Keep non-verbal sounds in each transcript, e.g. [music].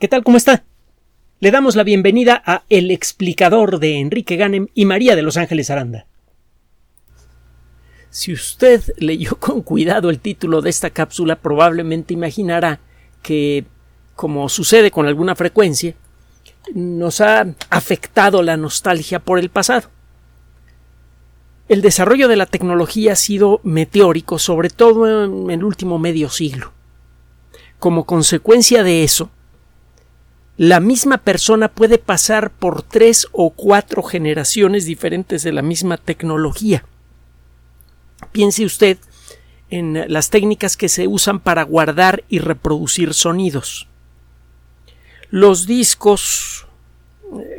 ¿Qué tal? ¿Cómo está? Le damos la bienvenida a El explicador de Enrique Ganem y María de Los Ángeles Aranda. Si usted leyó con cuidado el título de esta cápsula, probablemente imaginará que, como sucede con alguna frecuencia, nos ha afectado la nostalgia por el pasado. El desarrollo de la tecnología ha sido meteórico, sobre todo en el último medio siglo. Como consecuencia de eso, la misma persona puede pasar por tres o cuatro generaciones diferentes de la misma tecnología. Piense usted en las técnicas que se usan para guardar y reproducir sonidos. Los discos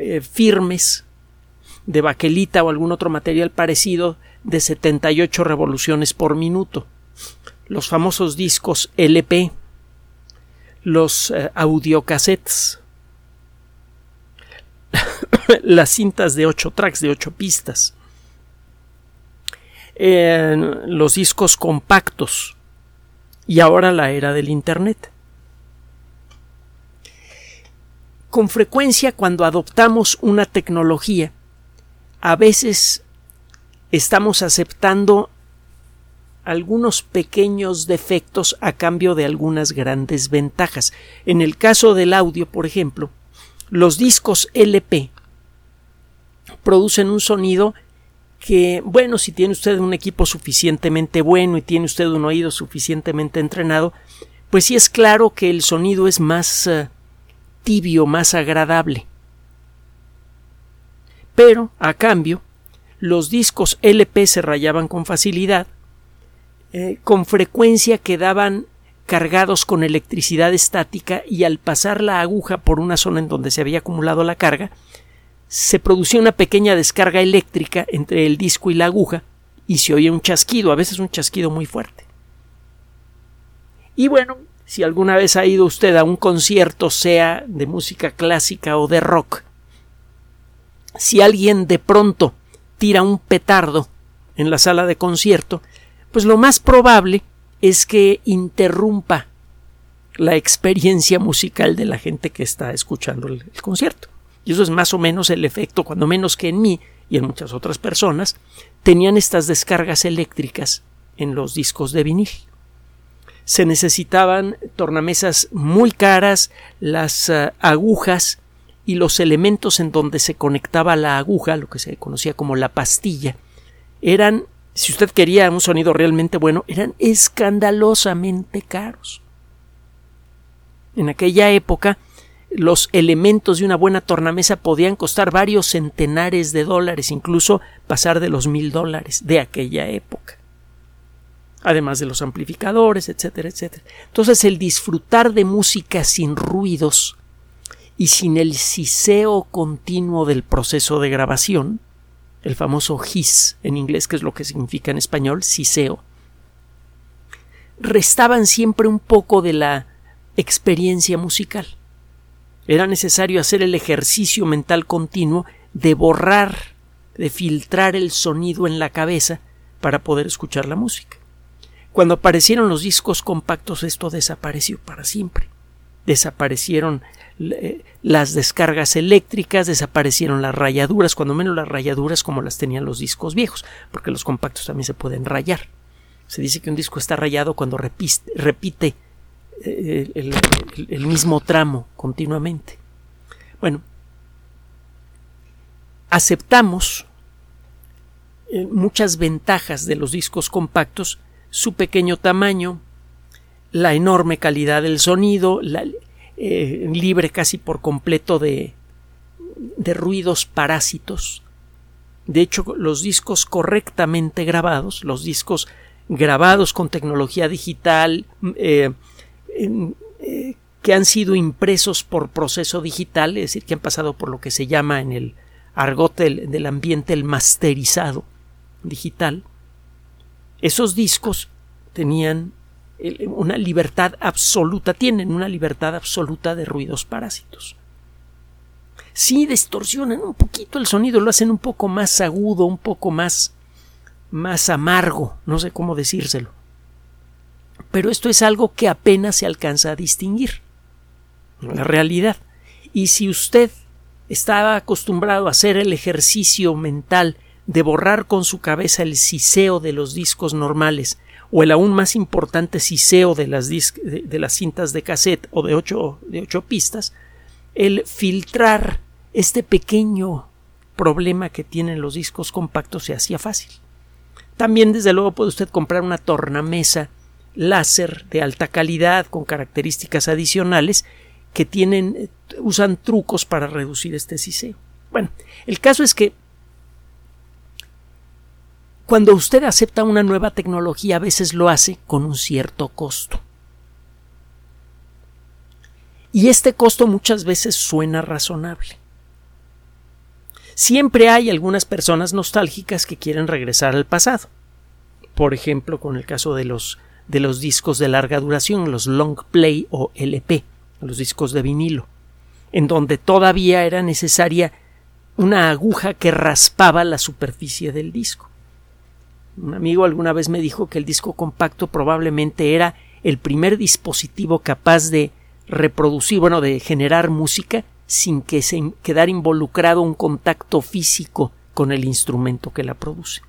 eh, firmes de baquelita o algún otro material parecido de 78 revoluciones por minuto. Los famosos discos LP, los eh, audiocassettes, [coughs] las cintas de 8 tracks, de 8 pistas, los discos compactos y ahora la era del Internet. Con frecuencia cuando adoptamos una tecnología, a veces estamos aceptando algunos pequeños defectos a cambio de algunas grandes ventajas. En el caso del audio, por ejemplo, los discos LP producen un sonido que, bueno, si tiene usted un equipo suficientemente bueno y tiene usted un oído suficientemente entrenado, pues sí es claro que el sonido es más uh, tibio, más agradable. Pero, a cambio, los discos LP se rayaban con facilidad, eh, con frecuencia quedaban cargados con electricidad estática y al pasar la aguja por una zona en donde se había acumulado la carga, se producía una pequeña descarga eléctrica entre el disco y la aguja y se oía un chasquido, a veces un chasquido muy fuerte. Y bueno, si alguna vez ha ido usted a un concierto, sea de música clásica o de rock, si alguien de pronto tira un petardo en la sala de concierto, pues lo más probable es que interrumpa la experiencia musical de la gente que está escuchando el, concierto. Y eso es más o menos el efecto, cuando menos que en mí y en muchas otras personas, tenían estas descargas eléctricas en los discos de vinil. Se necesitaban tornamesas muy caras, las uh, agujas y los elementos en donde se conectaba la aguja, lo que se conocía como la pastilla, eran si usted quería un sonido realmente bueno, eran escandalosamente caros. En aquella época, los elementos de una buena tornamesa podían costar varios centenares de dólares, incluso pasar de los mil dólares de aquella época. Además de los amplificadores, etcétera, etcétera. Entonces, el disfrutar de música sin ruidos y sin el siseo continuo del proceso de grabación el famoso hiss en inglés, que es lo que significa en español, siseo, restaban siempre un poco de la experiencia musical. Era necesario hacer el ejercicio mental continuo de borrar, de filtrar el sonido en la cabeza para poder escuchar la música. Cuando aparecieron los discos compactos esto desapareció para siempre. Desaparecieron eh, las descargas eléctricas, desaparecieron las rayaduras, cuando menos las rayaduras como las tenían los discos viejos, porque los compactos también se pueden rayar. Se dice que un disco está rayado cuando repite, el, mismo tramo continuamente. Bueno, aceptamos eh, muchas ventajas de los discos compactos, su pequeño tamaño, la enorme calidad del sonido, eh, libre casi por completo de, de ruidos parásitos. De hecho, los discos correctamente grabados, los discos grabados con tecnología digital, eh, eh, que han sido impresos por proceso digital, es decir, que han pasado por lo que se llama en el argot del ambiente el masterizado digital, esos discos tenían una libertad absoluta, tienen una libertad absoluta de ruidos parásitos. Sí distorsionan un poquito el sonido, lo hacen un poco más agudo, un poco más más amargo, no sé cómo decírselo. Pero esto es algo que apenas se alcanza a distinguir. la realidad. Y si usted estaba acostumbrado a hacer el ejercicio mental de borrar con su cabeza el siseo de los discos normales o el aún más importante siseo de las, de, las cintas de cassette o de ocho, de ocho pistas, el filtrar este pequeño problema que tienen los discos compactos se hacía fácil. También, desde luego, puede usted comprar una tornamesa láser de alta calidad con características adicionales que tienen usan trucos para reducir este siseo. Bueno, el caso es que cuando usted acepta una nueva tecnología a veces lo hace con un cierto costo. Y este costo muchas veces suena razonable. Siempre hay algunas personas nostálgicas que quieren regresar al pasado. Por ejemplo, con el caso de los, de los discos de larga duración, los long play o LP, los discos de vinilo, en donde todavía era necesaria una aguja que raspaba la superficie del disco. Un amigo alguna vez me dijo que el disco compacto probablemente era el primer dispositivo capaz de reproducir, bueno, de generar música sin que se quedara involucrado un contacto físico con el instrumento que la produce.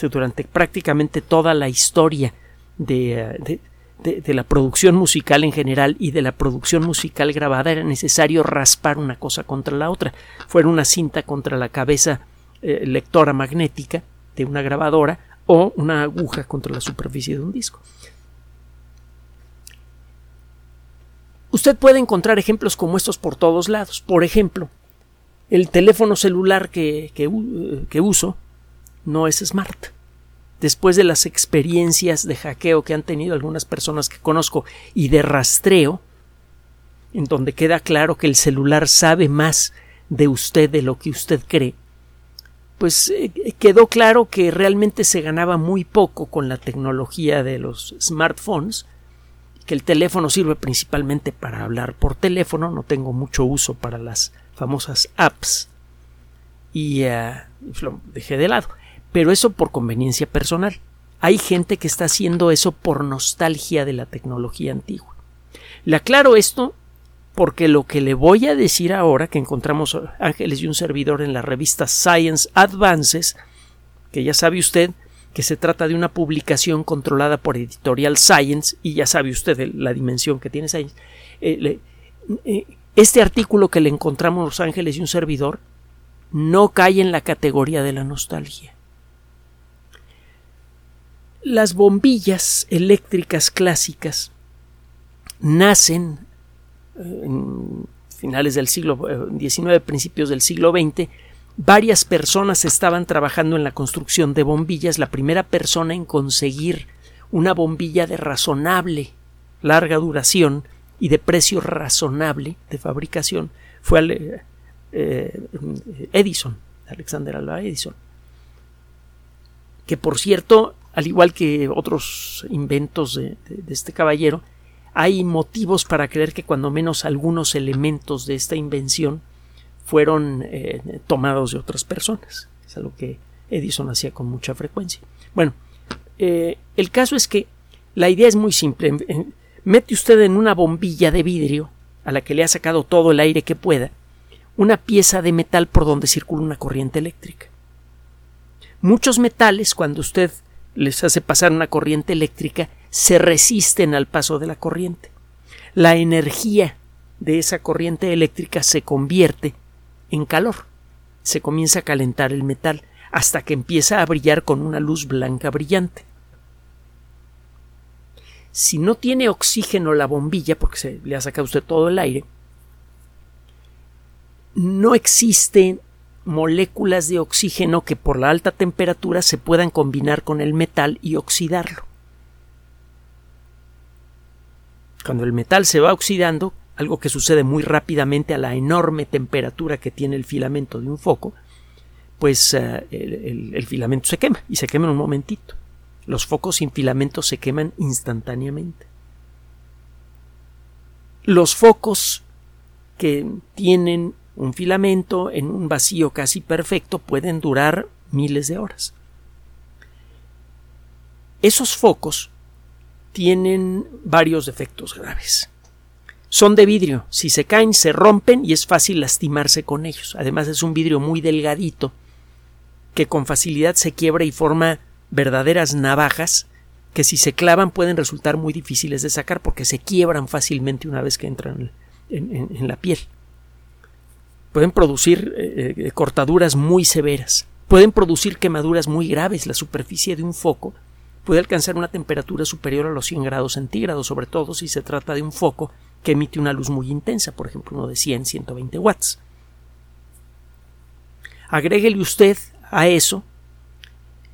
Durante prácticamente toda la historia de, de, la producción musical en general y de la producción musical grabada era necesario raspar una cosa contra la otra. Fuera una cinta contra la cabeza eh, lectora magnética de una grabadora o una aguja contra la superficie de un disco. Usted puede encontrar ejemplos como estos por todos lados. Por ejemplo, el teléfono celular que, que, uso no es smart. Después de las experiencias de hackeo que han tenido algunas personas que conozco y de rastreo, en donde queda claro que el celular sabe más de usted de lo que usted cree, pues eh, quedó claro que realmente se ganaba muy poco con la tecnología de los smartphones, que el teléfono sirve principalmente para hablar por teléfono, no tengo mucho uso para las famosas apps y eh, lo dejé de lado, pero eso por conveniencia personal. Hay gente que está haciendo eso por nostalgia de la tecnología antigua. Le aclaro esto porque lo que le voy a decir ahora, que encontramos Ángeles y un servidor en la revista Science Advances, que ya sabe usted que se trata de una publicación controlada por Editorial Science, y ya sabe usted la dimensión que tiene Science, eh, eh, este artículo que le encontramos Los Ángeles y un servidor no cae en la categoría de la nostalgia. Las bombillas eléctricas clásicas nacen en finales del siglo XIX, eh, principios del siglo XX, varias personas estaban trabajando en la construcción de bombillas. La primera persona en conseguir una bombilla de razonable larga duración y de precio razonable de fabricación fue eh, eh, Edison, Alexander Alva Edison, que por cierto, al igual que otros inventos de este caballero, hay motivos para creer que cuando menos algunos elementos de esta invención fueron eh, tomados de otras personas. Es algo que Edison hacía con mucha frecuencia. Bueno, eh, el caso es que la idea es muy simple. Mete usted en una bombilla de vidrio a la que le ha sacado todo el aire que pueda una pieza de metal por donde circula una corriente eléctrica. Muchos metales, cuando usted les hace pasar una corriente eléctrica, se resisten al paso de la corriente. La energía de esa corriente eléctrica se convierte en calor. Se comienza a calentar el metal hasta que empieza a brillar con una luz blanca brillante. Si no tiene oxígeno la bombilla, porque se le ha sacado usted todo el aire, no existen moléculas de oxígeno que por la alta temperatura se puedan combinar con el metal y oxidarlo. Cuando el metal se va oxidando, algo que sucede muy rápidamente a la enorme temperatura que tiene el filamento de un foco, pues eh, el, filamento se quema y se quema en un momentito. Los focos sin filamento se queman instantáneamente. Los focos que tienen un filamento en un vacío casi perfecto pueden durar miles de horas. Esos focos tienen varios defectos graves. Son de vidrio. Si se caen, se rompen y es fácil lastimarse con ellos. Además es un vidrio muy delgadito que con facilidad se quiebra y forma verdaderas navajas que si se clavan pueden resultar muy difíciles de sacar porque se quiebran fácilmente una vez que entran en, la piel. Pueden producir eh, eh, cortaduras muy severas. Pueden producir quemaduras muy graves. La superficie de un foco puede alcanzar una temperatura superior a los 100 grados centígrados, sobre todo si se trata de un foco que emite una luz muy intensa, por ejemplo uno de 100, 120 watts. Agréguele usted a eso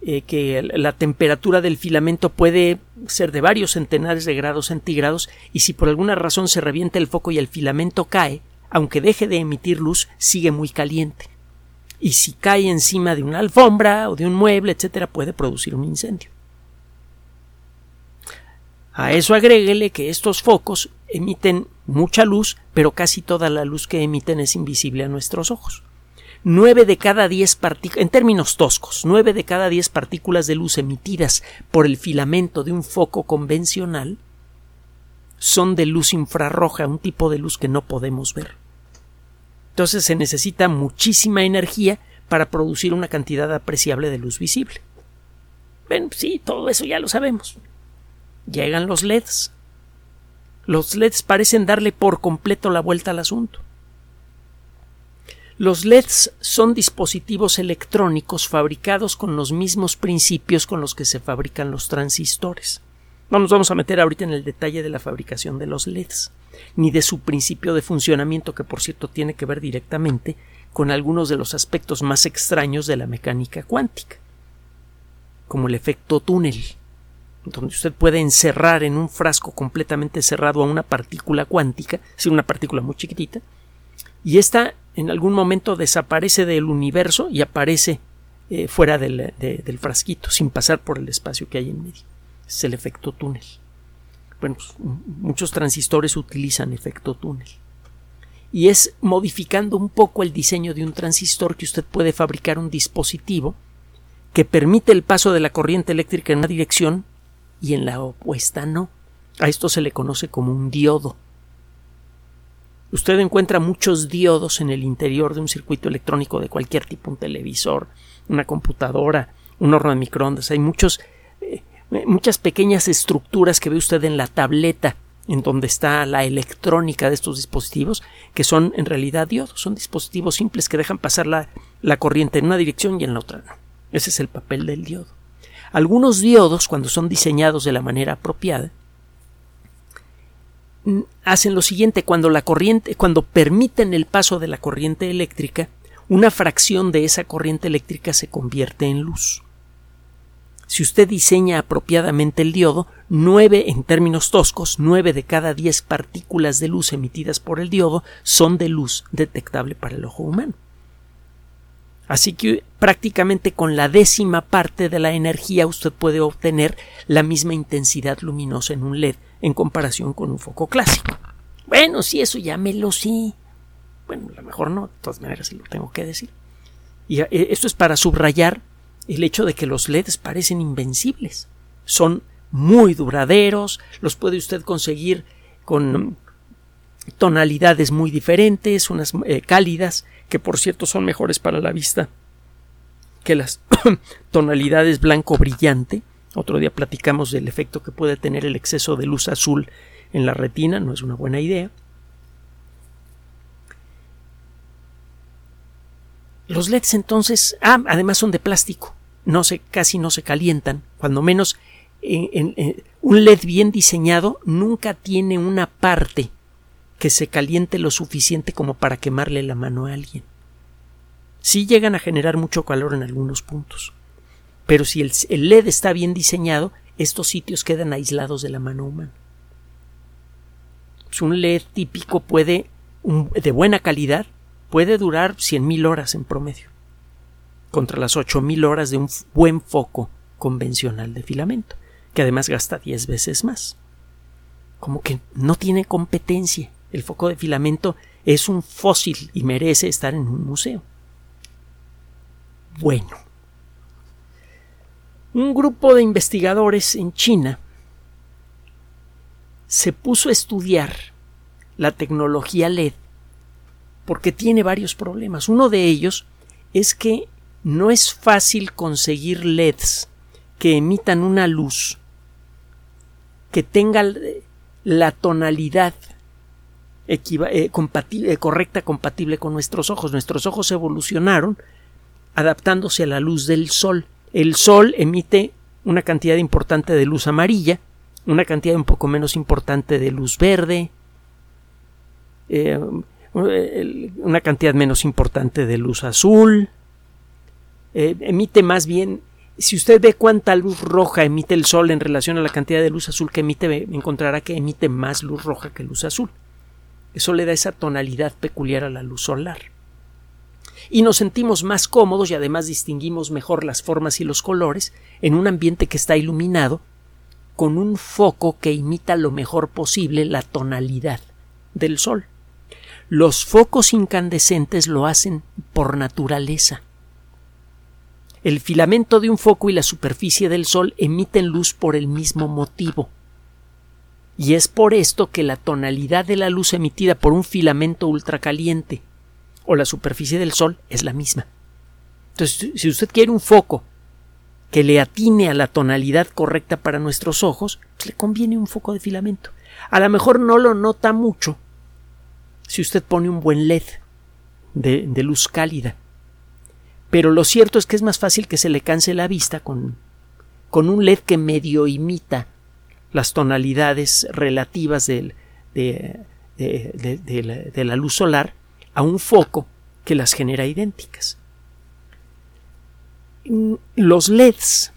eh, que la temperatura del filamento puede ser de varios centenares de grados centígrados y si por alguna razón se revienta el foco y el filamento cae, aunque deje de emitir luz, sigue muy caliente. Y si cae encima de una alfombra o de un mueble, etcétera, puede producir un incendio. A eso agréguele que estos focos emiten mucha luz, pero casi toda la luz que emiten es invisible a nuestros ojos. 9 de cada 10 partículas, en términos toscos, 9 de cada 10 partículas de luz emitidas por el filamento de un foco convencional son de luz infrarroja, un tipo de luz que no podemos ver. Entonces se necesita muchísima energía para producir una cantidad apreciable de luz visible. Bueno, sí, todo eso ya lo sabemos. Llegan los LEDs. Los LEDs parecen darle por completo la vuelta al asunto. Los LEDs son dispositivos electrónicos fabricados con los mismos principios con los que se fabrican los transistores. No nos vamos a meter ahorita en el detalle de la fabricación de los LEDs, ni de su principio de funcionamiento, que por cierto tiene que ver directamente con algunos de los aspectos más extraños de la mecánica cuántica, como el efecto túnel, donde usted puede encerrar en un frasco completamente cerrado a una partícula cuántica, si una partícula muy chiquitita, y esta en algún momento desaparece del universo y aparece eh, fuera del, del, frasquito, sin pasar por el espacio que hay en medio. Es el efecto túnel. Bueno, pues, muchos transistores utilizan efecto túnel. Y es modificando un poco el diseño de un transistor que usted puede fabricar un dispositivo que permite el paso de la corriente eléctrica en una dirección y en la opuesta no. A esto se le conoce como un diodo. Usted encuentra muchos diodos en el interior de un circuito electrónico de cualquier tipo, un televisor, una computadora, un horno de microondas. Hay muchos, muchas pequeñas estructuras que ve usted en la tableta en donde está la electrónica de estos dispositivos, que son en realidad diodos, son dispositivos simples que dejan pasar la, corriente en una dirección y en la otra. Ese es el papel del diodo. Algunos diodos, cuando son diseñados de la manera apropiada, hacen lo siguiente cuando la corriente cuando permiten el paso de la corriente eléctrica una fracción de esa corriente eléctrica se convierte en luz. Si usted diseña apropiadamente el diodo, nueve en términos toscos, nueve de cada diez partículas de luz emitidas por el diodo son de luz detectable para el ojo humano. Así que prácticamente con la décima parte de la energía usted puede obtener la misma intensidad luminosa en un LED en comparación con un foco clásico. Bueno, si eso ya me lo sí. Bueno, a lo mejor no, de todas maneras lo tengo que decir. Y eh, esto es para subrayar el hecho de que los LEDs parecen invencibles. Son muy duraderos, los puede usted conseguir con tonalidades muy diferentes, unas eh, cálidas, que por cierto son mejores para la vista que las [coughs] tonalidades blanco brillante, otro día platicamos del efecto que puede tener el exceso de luz azul en la retina, no es una buena idea. Los LEDs entonces, ah, además son de plástico, no se, casi no se calientan, cuando menos un LED bien diseñado nunca tiene una parte que se caliente lo suficiente como para quemarle la mano a alguien. Sí llegan a generar mucho calor en algunos puntos, pero si el, LED está bien diseñado, estos sitios quedan aislados de la mano humana. Pues un LED típico puede, de buena calidad, puede durar 100.000 horas en promedio, contra las 8.000 horas de un buen foco convencional de filamento, que además gasta 10 veces más. Como que no tiene competencia. El foco de filamento es un fósil y merece estar en un museo. Bueno, un grupo de investigadores en China se puso a estudiar la tecnología LED porque tiene varios problemas. Uno de ellos es que no es fácil conseguir LEDs que emitan una luz que tenga la tonalidad eh, eh, correcta, compatible con nuestros ojos. Nuestros ojos evolucionaron adaptándose a la luz del sol. El sol emite una cantidad importante de luz amarilla, una cantidad un poco menos importante de luz verde, eh, una cantidad menos importante de luz azul, emite más bien si usted ve cuánta luz roja emite el Sol en relación a la cantidad de luz azul que emite, encontrará que emite más luz roja que luz azul. Eso le da esa tonalidad peculiar a la luz solar. Y nos sentimos más cómodos y además distinguimos mejor las formas y los colores en un ambiente que está iluminado con un foco que imita lo mejor posible la tonalidad del Sol. Los focos incandescentes lo hacen por naturaleza el filamento de un foco y la superficie del Sol emiten luz por el mismo motivo. Y es por esto que la tonalidad de la luz emitida por un filamento ultracaliente o la superficie del Sol es la misma. Entonces, si usted quiere un foco que le atine a la tonalidad correcta para nuestros ojos, pues le conviene un foco de filamento. A lo mejor no lo nota mucho si usted pone un buen LED de, luz cálida pero lo cierto es que es más fácil que se le canse la vista con, con un LED que medio imita las tonalidades relativas de, la, luz solar a un foco que las genera idénticas. Mm, los LEDs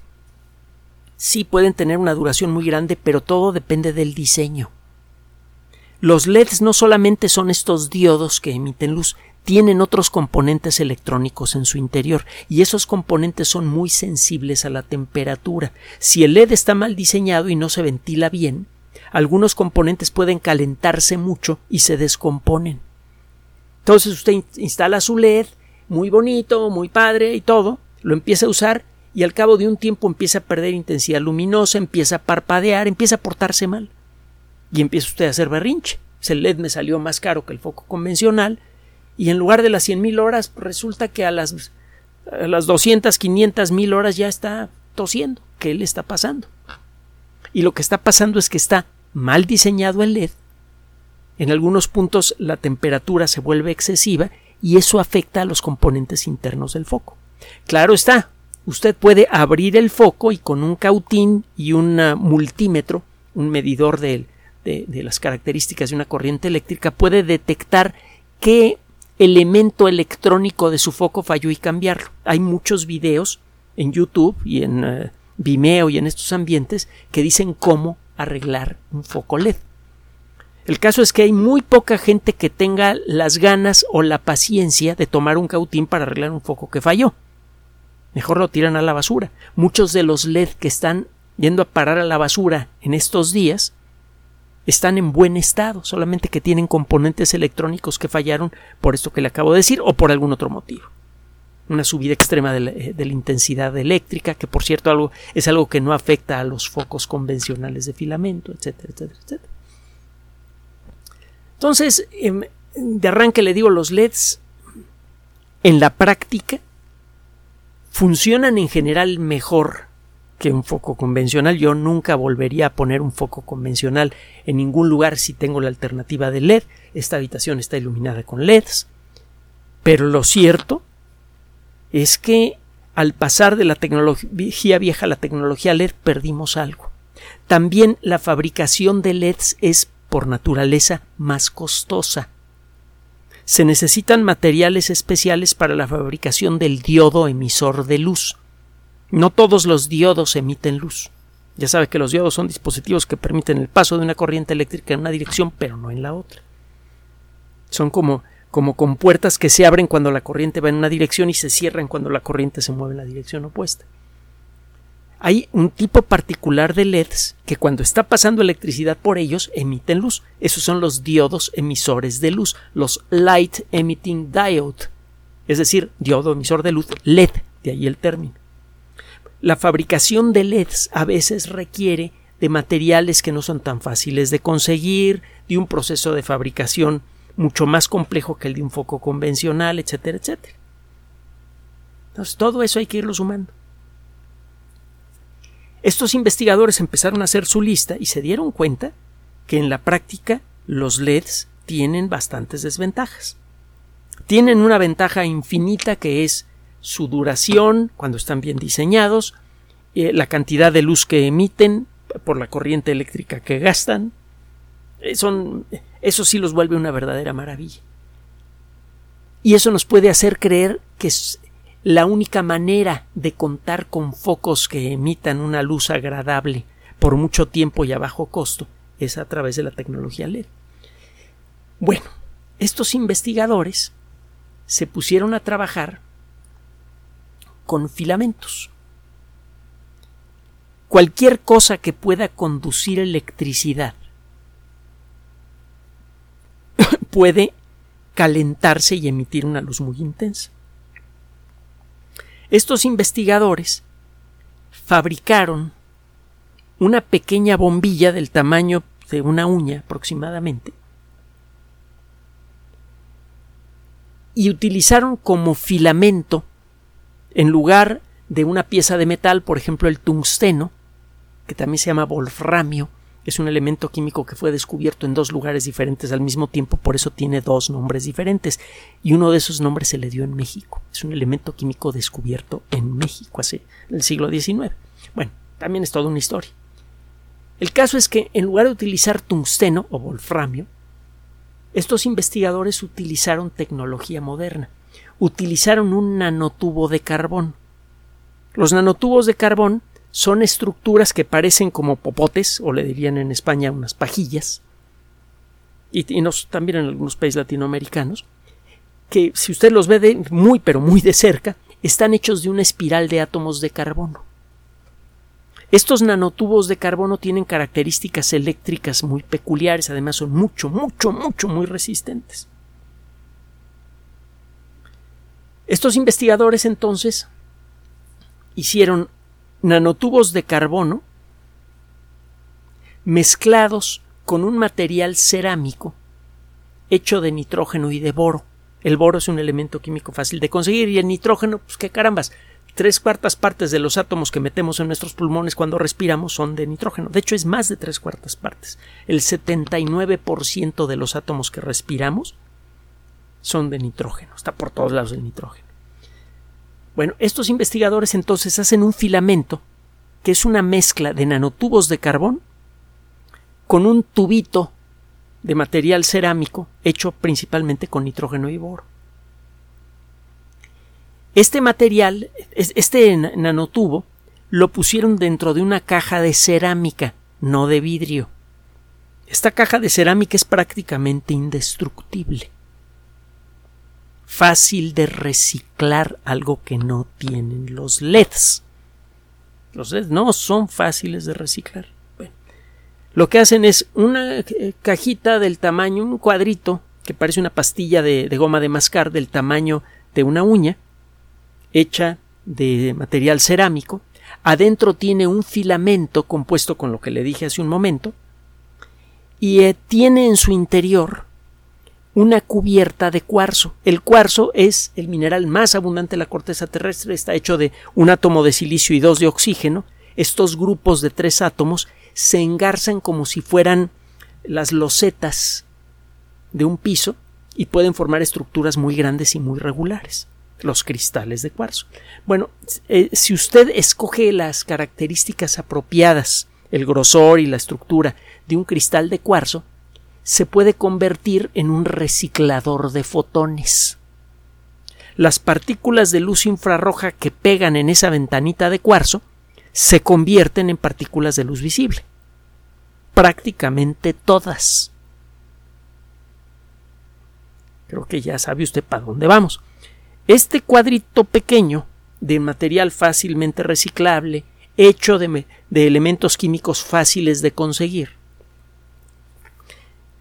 sí pueden tener una duración muy grande, pero todo depende del diseño. Los LEDs no solamente son estos diodos que emiten luz, tienen otros componentes electrónicos en su interior y esos componentes son muy sensibles a la temperatura. Si el LED está mal diseñado y no se ventila bien, algunos componentes pueden calentarse mucho y se descomponen. Entonces usted instala su LED, muy bonito, muy padre y todo, lo empieza a usar y al cabo de un tiempo empieza a perder intensidad luminosa, empieza a parpadear, empieza a portarse mal. Y empieza usted a hacer berrinche. El LED me salió más caro que el foco convencional, y en lugar de las 100.000 horas resulta que a las, a las 200, 500 mil horas ya está tosiendo. ¿Qué le está pasando? Y lo que está pasando es que está mal diseñado el LED. En algunos puntos la temperatura se vuelve excesiva y eso afecta a los componentes internos del foco. Claro está, usted puede abrir el foco y con un cautín y un multímetro, un medidor de, de, las características de una corriente eléctrica, puede detectar qué elemento electrónico de su foco falló y cambiarlo. Hay muchos videos en YouTube y en eh, Vimeo y en estos ambientes que dicen cómo arreglar un foco LED. El caso es que hay muy poca gente que tenga las ganas o la paciencia de tomar un cautín para arreglar un foco que falló. Mejor lo tiran a la basura. Muchos de los LED que están yendo a parar a la basura en estos días están en buen estado, solamente que tienen componentes electrónicos que fallaron por esto que le acabo de decir o por algún otro motivo. Una subida extrema de la, eh, intensidad eléctrica, que por cierto algo, es algo que no afecta a los focos convencionales de filamento, etcétera, etcétera, etcétera. Entonces, em, de arranque le digo, los LEDs en la práctica funcionan en general mejor que un foco convencional. Yo nunca volvería a poner un foco convencional en ningún lugar si tengo la alternativa de LED. Esta habitación está iluminada con LEDs. Pero lo cierto es que al pasar de la tecnología vieja a la tecnología LED perdimos algo. También la fabricación de LEDs es por naturaleza más costosa. Se necesitan materiales especiales para la fabricación del diodo emisor de luz. No todos los diodos emiten luz. Ya sabe que los diodos son dispositivos que permiten el paso de una corriente eléctrica en una dirección, pero no en la otra. Son como, como compuertas que se abren cuando la corriente va en una dirección y se cierran cuando la corriente se mueve en la dirección opuesta. Hay un tipo particular de LEDs que cuando está pasando electricidad por ellos emiten luz. Esos son los diodos emisores de luz, los Light Emitting Diode, es decir, diodo emisor de luz LED, de ahí el término la fabricación de LEDs a veces requiere de materiales que no son tan fáciles de conseguir, de un proceso de fabricación mucho más complejo que el de un foco convencional, etcétera, etcétera. Entonces, todo eso hay que irlo sumando. Estos investigadores empezaron a hacer su lista y se dieron cuenta que en la práctica los LEDs tienen bastantes desventajas. Tienen una ventaja infinita que es su duración cuando están bien diseñados, eh, la cantidad de luz que emiten por la corriente eléctrica que gastan. Eh, son, eso sí los vuelve una verdadera maravilla. Y eso nos puede hacer creer que es la única manera de contar con focos que emitan una luz agradable por mucho tiempo y a bajo costo es a través de la tecnología LED. Bueno, estos investigadores se pusieron a trabajar con filamentos. Cualquier cosa que pueda conducir electricidad [coughs] puede calentarse y emitir una luz muy intensa. Estos investigadores fabricaron una pequeña bombilla del tamaño de una uña aproximadamente y utilizaron como filamento en lugar de una pieza de metal, por ejemplo el tungsteno, que también se llama wolframio, es un elemento químico que fue descubierto en dos lugares diferentes al mismo tiempo, por eso tiene dos nombres diferentes. Y uno de esos nombres se le dio en México. Es un elemento químico descubierto en México hace el siglo XIX. Bueno, también es toda una historia. El caso es que en lugar de utilizar tungsteno o wolframio, estos investigadores utilizaron tecnología moderna. Utilizaron un nanotubo de carbón. Los nanotubos de carbón son estructuras que parecen como popotes, o le dirían en España unas pajillas, y, también en algunos países latinoamericanos, que si usted los ve de muy pero muy de cerca, están hechos de una espiral de átomos de carbono. Estos nanotubos de carbono tienen características eléctricas muy peculiares, además son mucho, mucho, mucho, muy resistentes. Estos investigadores entonces hicieron nanotubos de carbono mezclados con un material cerámico hecho de nitrógeno y de boro. El boro es un elemento químico fácil de conseguir y el nitrógeno, pues qué carambas, tres cuartas partes de los átomos que metemos en nuestros pulmones cuando respiramos son de nitrógeno. De hecho, es más de tres cuartas partes. El 79% de los átomos que respiramos son de nitrógeno. Está por todos lados el nitrógeno. Bueno, estos investigadores entonces hacen un filamento que es una mezcla de nanotubos de carbón con un tubito de material cerámico hecho principalmente con nitrógeno y boro. Este material, este nanotubo, lo pusieron dentro de una caja de cerámica, no de vidrio. Esta caja de cerámica es prácticamente indestructible fácil de reciclar algo que no tienen los LEDs. Los LEDs no son fáciles de reciclar. lo que hacen es una eh, cajita del tamaño, un cuadrito que parece una pastilla de, goma de mascar del tamaño de una uña, hecha de material cerámico. Adentro tiene un filamento compuesto con lo que le dije hace un momento y eh, tiene en su interior una cubierta de cuarzo. El cuarzo es el mineral más abundante en la corteza terrestre, está hecho de un átomo de silicio y dos de oxígeno. Estos grupos de tres átomos se engarzan como si fueran las losetas de un piso y pueden formar estructuras muy grandes y muy regulares, los cristales de cuarzo. Bueno, eh, si usted escoge las características apropiadas, el grosor y la estructura de un cristal de cuarzo, se puede convertir en un reciclador de fotones. Las partículas de luz infrarroja que pegan en esa ventanita de cuarzo se convierten en partículas de luz visible. Prácticamente todas. Creo que ya sabe usted para dónde vamos. Este cuadrito pequeño de material fácilmente reciclable, hecho de, de elementos químicos fáciles de conseguir,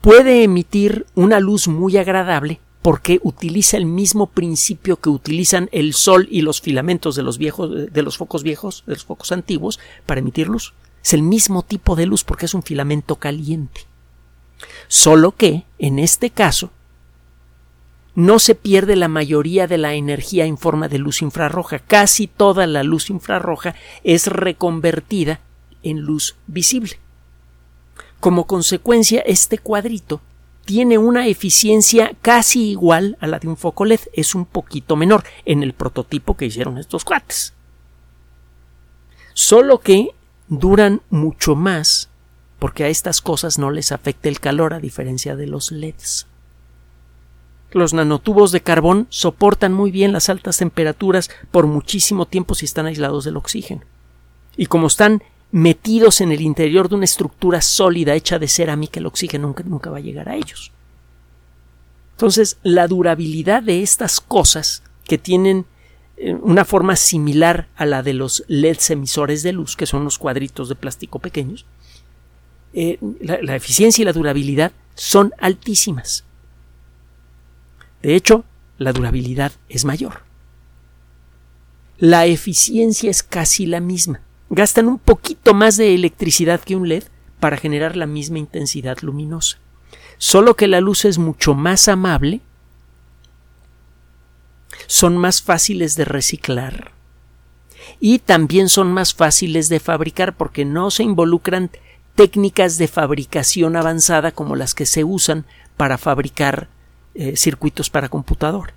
puede emitir una luz muy agradable porque utiliza el mismo principio que utilizan el sol y los filamentos de los viejos de los focos viejos, de los focos antiguos para emitir luz. Es el mismo tipo de luz porque es un filamento caliente. Solo que, en este caso, no se pierde la mayoría de la energía en forma de luz infrarroja. Casi toda la luz infrarroja es reconvertida en luz visible. Como consecuencia, este cuadrito tiene una eficiencia casi igual a la de un foco LED, es un poquito menor en el prototipo que hicieron estos cuates. Solo que duran mucho más porque a estas cosas no les afecta el calor a diferencia de los LEDs. Los nanotubos de carbón soportan muy bien las altas temperaturas por muchísimo tiempo si están aislados del oxígeno. Y como están metidos en el interior de una estructura sólida hecha de cerámica, el oxígeno nunca, nunca va a llegar a ellos. Entonces, la durabilidad de estas cosas que tienen eh, una forma similar a la de los LEDs emisores de luz, que son los cuadritos de plástico pequeños, eh, la eficiencia y la durabilidad son altísimas. De hecho, la durabilidad es mayor. La eficiencia es casi la misma gastan un poquito más de electricidad que un LED para generar la misma intensidad luminosa. Solo que la luz es mucho más amable, son más fáciles de reciclar y también son más fáciles de fabricar porque no se involucran técnicas de fabricación avanzada como las que se usan para fabricar eh, circuitos para computador.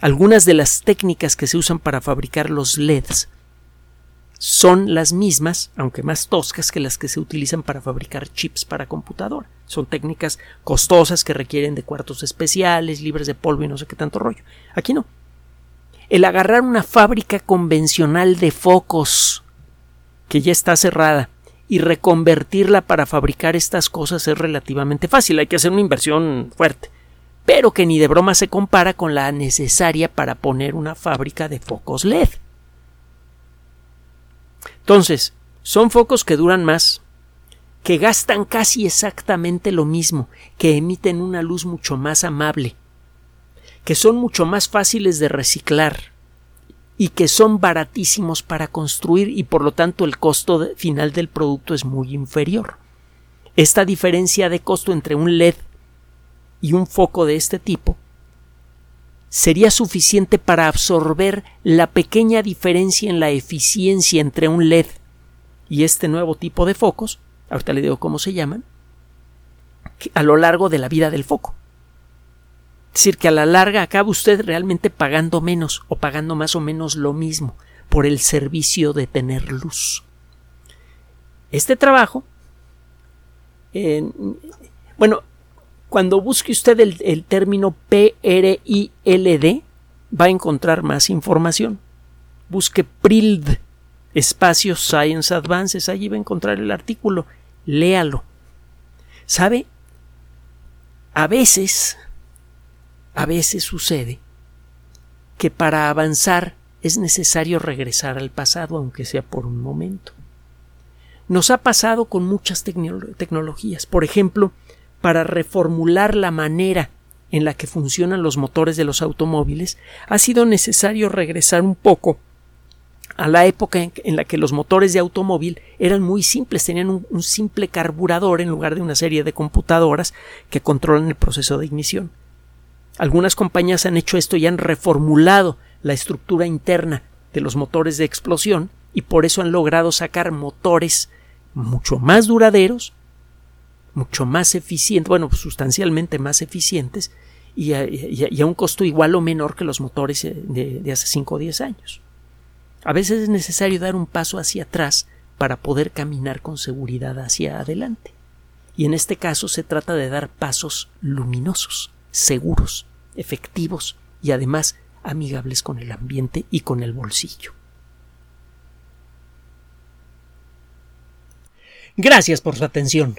Algunas de las técnicas que se usan para fabricar los LEDs son las mismas, aunque más toscas que las que se utilizan para fabricar chips para computador. Son técnicas costosas que requieren de cuartos especiales, libres de polvo y no sé qué tanto rollo. Aquí no. El agarrar una fábrica convencional de focos que ya está cerrada y reconvertirla para fabricar estas cosas es relativamente fácil. Hay que hacer una inversión fuerte, pero que ni de broma se compara con la necesaria para poner una fábrica de focos LED. Entonces, son focos que duran más, que gastan casi exactamente lo mismo, que emiten una luz mucho más amable, que son mucho más fáciles de reciclar y que son baratísimos para construir y por lo tanto el costo final del producto es muy inferior. Esta diferencia de costo entre un LED y un foco de este tipo sería suficiente para absorber la pequeña diferencia en la eficiencia entre un LED y este nuevo tipo de focos, ahorita le digo cómo se llaman, a lo largo de la vida del foco. Es decir, que a la larga acaba usted realmente pagando menos o pagando más o menos lo mismo por el servicio de tener luz. Este trabajo, bueno, cuando busque usted el, término PRILD, va a encontrar más información. Busque PRILD, espacio Science Advances, allí va a encontrar el artículo. Léalo. ¿Sabe? A veces, a veces sucede que para avanzar es necesario regresar al pasado, aunque sea por un momento. Nos ha pasado con muchas tecnologías. Por ejemplo, para reformular la manera en la que funcionan los motores de los automóviles, ha sido necesario regresar un poco a la época en, la que los motores de automóvil eran muy simples, tenían un, simple carburador en lugar de una serie de computadoras que controlan el proceso de ignición. Algunas compañías han hecho esto y han reformulado la estructura interna de los motores de explosión y por eso han logrado sacar motores mucho más duraderos, mucho más eficientes, bueno, sustancialmente más eficientes y a, un costo igual o menor que los motores de, de hace 5 o 10 años. A veces es necesario dar un paso hacia atrás para poder caminar con seguridad hacia adelante. Y en este caso se trata de dar pasos luminosos, seguros, efectivos y además amigables con el ambiente y con el bolsillo. Gracias por su atención